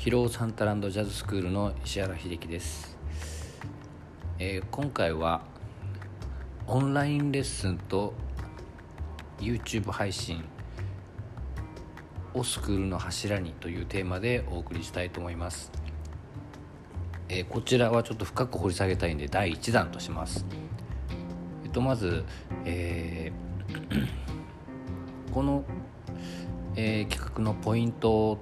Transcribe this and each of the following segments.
ヒローサンタランドジャズスクールの石原秀樹です、えー、今回はオンラインレッスンと YouTube 配信をスクールの柱にというテーマでお送りしたいと思います、えー、こちらはちょっと深く掘り下げたいんで第1弾とします。えっとまず、えー、このえー、企画のポイント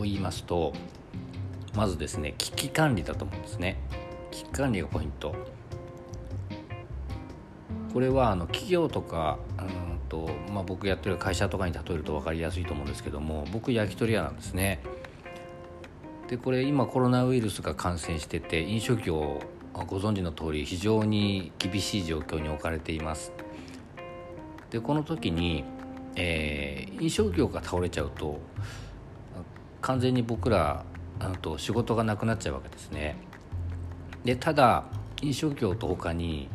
を言いますとまずですね危機管理だと思うんですね。危機管理がポイント。これはあの企業とかうんと、まあ、僕やってる会社とかに例えると分かりやすいと思うんですけども僕焼き鳥屋なんですね。でこれ今コロナウイルスが感染してて飲食業ご存知の通り非常に厳しい状況に置かれています。でこの時にえー、飲食業が倒れちゃうと完全に僕らあと仕事がなくなっちゃうわけですね。でただ飲食業と他に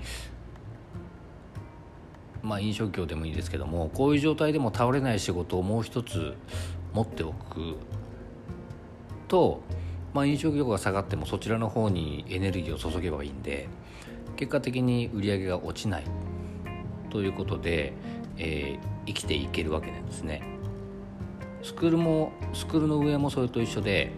まあ飲食業でもいいですけどもこういう状態でも倒れない仕事をもう一つ持っておく。と、まあ、飲食業が下がってもそちらの方にエネルギーを注げばいいんで結果的に売り上げが落ちない。ということで、えー、生きていけるわけなんですね。スクールもスクールの上もそれと一緒で、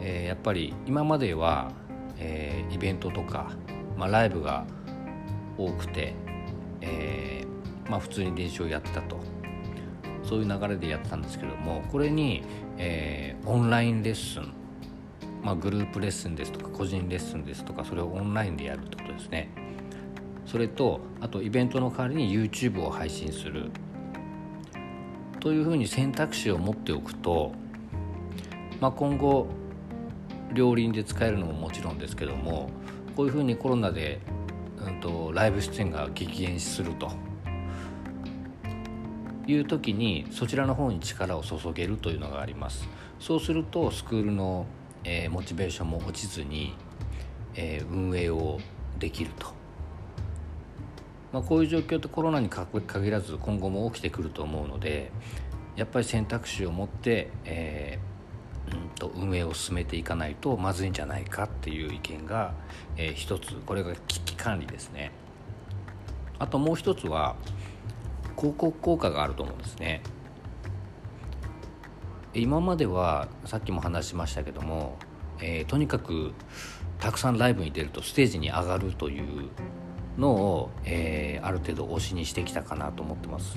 えー、やっぱり今までは、えー、イベントとか、まあ、ライブが多くて、えーまあ、普通に練習をやってたと。そういう流れでやってたんですけどもこれに、え、オンラインレッスン、まあ、グループレッスンですとか個人レッスンですとかそれをオンラインでやるってことですね。それとあとイベントの代わりに YouTube を配信する。というふうに選択肢を持っておくと、まあ、今後両輪で使えるのももちろんですけどもこういうふうにコロナで、うんと、ライブ出演が激減するという時にそちらの方に力を注げるというのがあります。そうするとスクールの、えー、モチベーションも落ちずに、えー、運営をできると。まあ、こういう状況ってコロナに限らず今後も起きてくると思うのでやっぱり選択肢を持って、えー、うんと運営を進めていかないとまずいんじゃないかっていう意見が、えー、一つこれが危機管理ですね。あともう一つは広告効果があると思うんですね。今まではさっきも話しましたけども、えー、とにかくたくさんライブに出るとステージに上がるというのを、えー、ある程度推しにしてきたかなと思ってます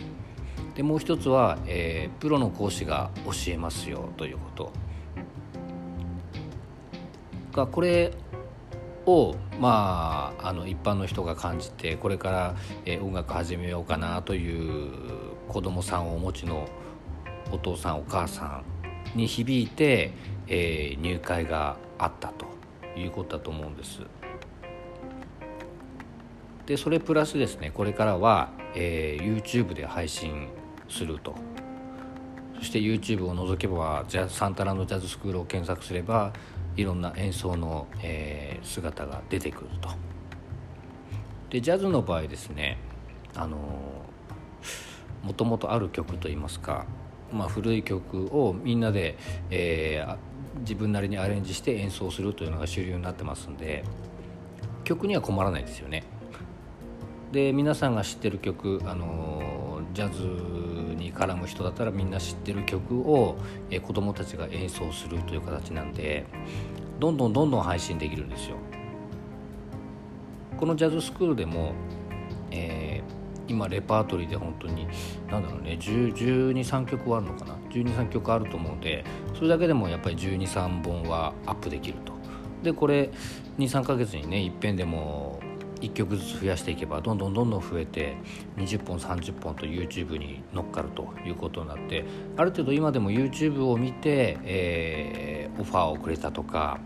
でもう一つは、えー、プロの講師が教えますよということがこれをまああの一般の人が感じてこれから、えー、音楽始めようかなという子供さんをお持ちのお父さんお母さんに響いて、えー、入会があったということだと思うんです。でそれプラスですねこれからは、えー、YouTube で配信すると。そして YouTube を除けばジャサンタランドジャズスクールを検索すればいろんな演奏の、えー、姿が出てくると。でジャズの場合ですねあのもともとある曲といいますか、まあ、古い曲をみんなで、えー、自分なりにアレンジして演奏するというのが主流になってますんで曲には困らないですよね。で皆さんが知ってる曲あのジャズに絡む人だったらみんな知ってる曲を、え子どもたちが演奏するという形なんでどんどんどんどん配信できるんですよ。このジャズスクールでも、えー、今レパートリーで本当に何だろうね123曲はあるのかな？123曲あると思うのでそれだけでもやっぱり123本はアップできると。でこれ23ヶ月にねいっぺんでも1曲ずつ増やしていけばどんどんどんどん増えて20本30本と YouTube に乗っかるということになってある程度今でも YouTube を見て、えー、オファーをくれたとか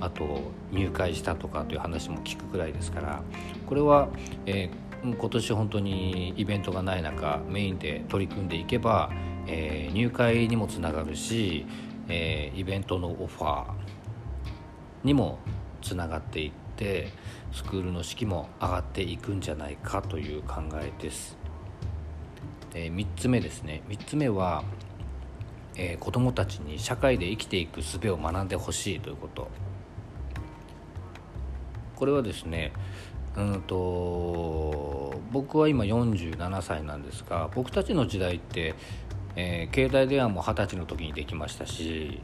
あと入会したとかという話も聞くくらいですからこれは、えー、今年本当にイベントがない中メインで取り組んでいけば、えー、入会にもつながるし、えー、イベントのオファーにもつながっていってってスクールの士気も上がっていくんじゃないかという考えです。で3つ目ですね3つ目はえー、子どもたちに社会で生きていく術を学んでほしいということこれはですねうんと僕は今47歳なんですが僕たちの時代って、えー、携帯電話も二十歳の時にできましたし、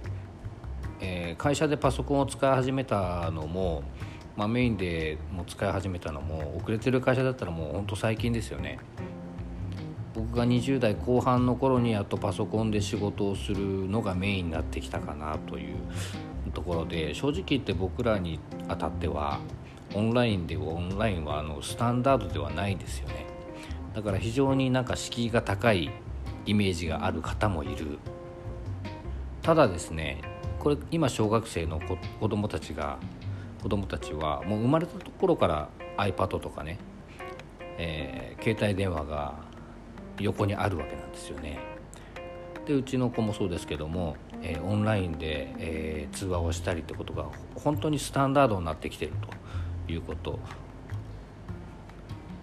えー、会社でパソコンを使い始めたのも、まあ、メインでも使い始めたのも遅れてる会社だったらもうほんと最近ですよね。僕が20代後半の頃にやっとパソコンで仕事をするのがメインになってきたかなというところで正直言って僕らにあたってはオンラインでオンラインはあのスタンダードではないですよねだから非常になんか敷居が高いイメージがある方もいるただですねこれ今小学生の子供たちが子供たちはもう生まれたところから iPad とかね、えー、携帯電話が横にあるわけなんですよね。でうちの子もそうですけども、えー、オンラインで、えー、通話をしたりってことが本当にスタンダードになってきてるということ。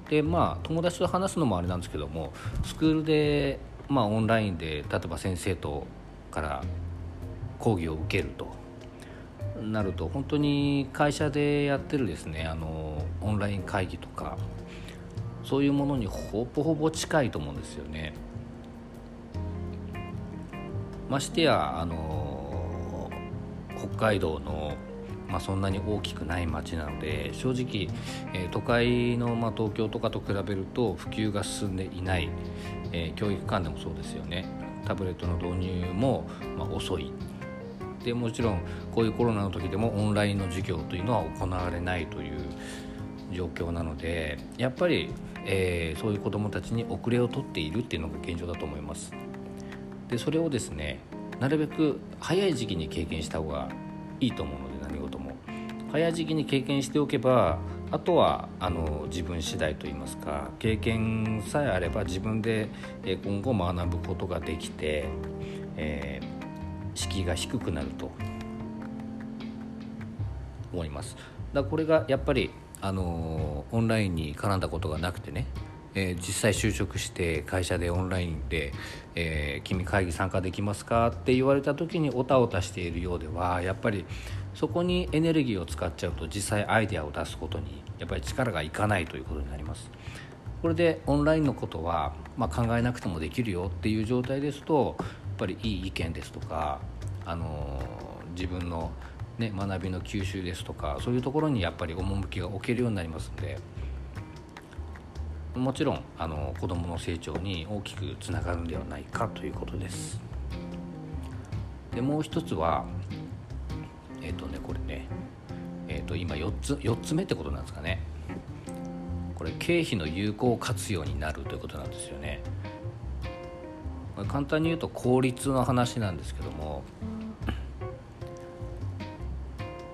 でまあ友達と話すのもあれなんですけどもスクールで、まあ、オンラインで例えば先生とから講義を受けると。なると本当に会社でやってるですねあのオンライン会議とかそういうものにほぼほぼ近いと思うんですよね。ましてやあの北海道のまあ、そんなに大きくない町なので正直、えー、都会の、まあ、東京とかと比べると普及が進んでいない、えー、教育機関でもそうですよねタブレットの導入も、まあ、遅いでもちろんこういうコロナの時でもオンラインの授業というのは行われないという状況なのでやっぱり、えー、そういう子どもたちに遅れをとっているっていうのが現状だと思います。でそれをですねなるべく早い時期に経験した方がいいと思うので何事も。早い時期に経験しておけばあとはあの自分次第といいますか経験さえあれば自分で今後学ぶことができて、えー、敷居が低くなると思いますだこれがやっぱりあのオンラインに絡んだことがなくてねえー、実際就職して会社でオンラインで、えー、君会議参加できますか?」って言われた時におたおたしているようではやっぱりそこにエネルギーを使っちゃうと実際アイデアを出すことにやっぱり力がいかないということになります。これでオンラインのことは、まあ、考えなくてもできるよっていう状態ですとぱりいい意見ですとか、あの、自分の、ね、学びの吸収ですとかそういうところにやっぱり趣が置けるようになりますんで。もちろんあの子どもの成長に大きくつながるんではないかということです。でもう一つはえっ、ー、とねこれねえっ、ー、と今4つ4つ目ってことなんですかね。これ経費の有効活用になるということなんですよね。これ簡単に言うと効率の話なんですけども、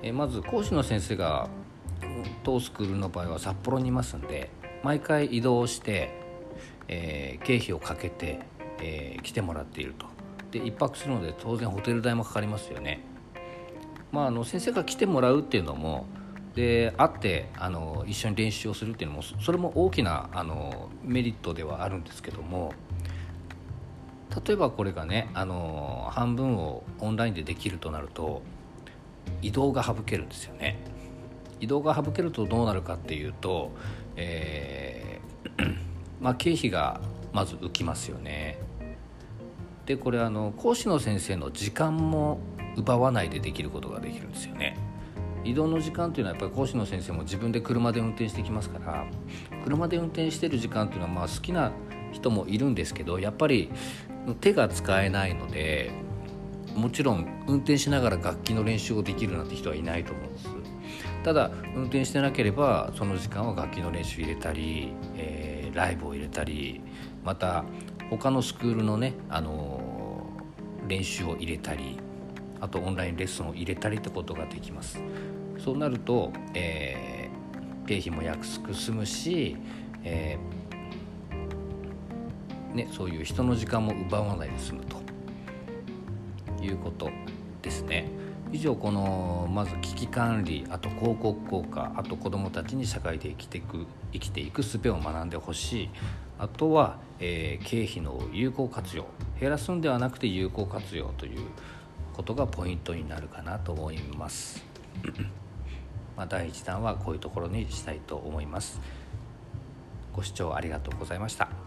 えまず講師の先生が当スクールの場合は札幌にいますんで毎回移動して、えー、経費をかけて、えー、来てもらっていると。で1泊するので当然ホテル代もかかりますよね。まああの先生が来てもらうっていうのもで会ってあの一緒に練習をするっていうのもそれも大きなあのメリットではあるんですけども例えばこれがねあの半分をオンラインでできるとなると移動が省けるんですよね移動が省けるとどうなるかっていうとえー、まあ、経費がまず浮きますよね。でこれあの講師の先生の時間も奪わないでできることができるんですよね。移動の時間というのはやっぱり講師の先生も自分で車で運転してきますから車で運転してる時間というのはまあ好きな人もいるんですけどやっぱり手が使えないのでもちろん運転しながら楽器の練習をできるなんて人はいないと思うんです。ただ運転してなければその時間は楽器の練習入れたり、えー、ライブを入れたりまた他のスクールのね、あのー、練習を入れたりあとオンラインレッスンを入れたりってことができますそうなると、えー、経費も安く済むし、えーね、そういう人の時間も奪わないで済むと。いうことですね。以上このまず危機管理あと広告効果あと子どもたちに社会で生きていく生きていく術を学んでほしい。あとは、えー、経費の有効活用。減らすんではなくて有効活用ということがポイントになるかなと思います。まあ第1弾はこういうところにしたいと思います。ご視聴ありがとうございました。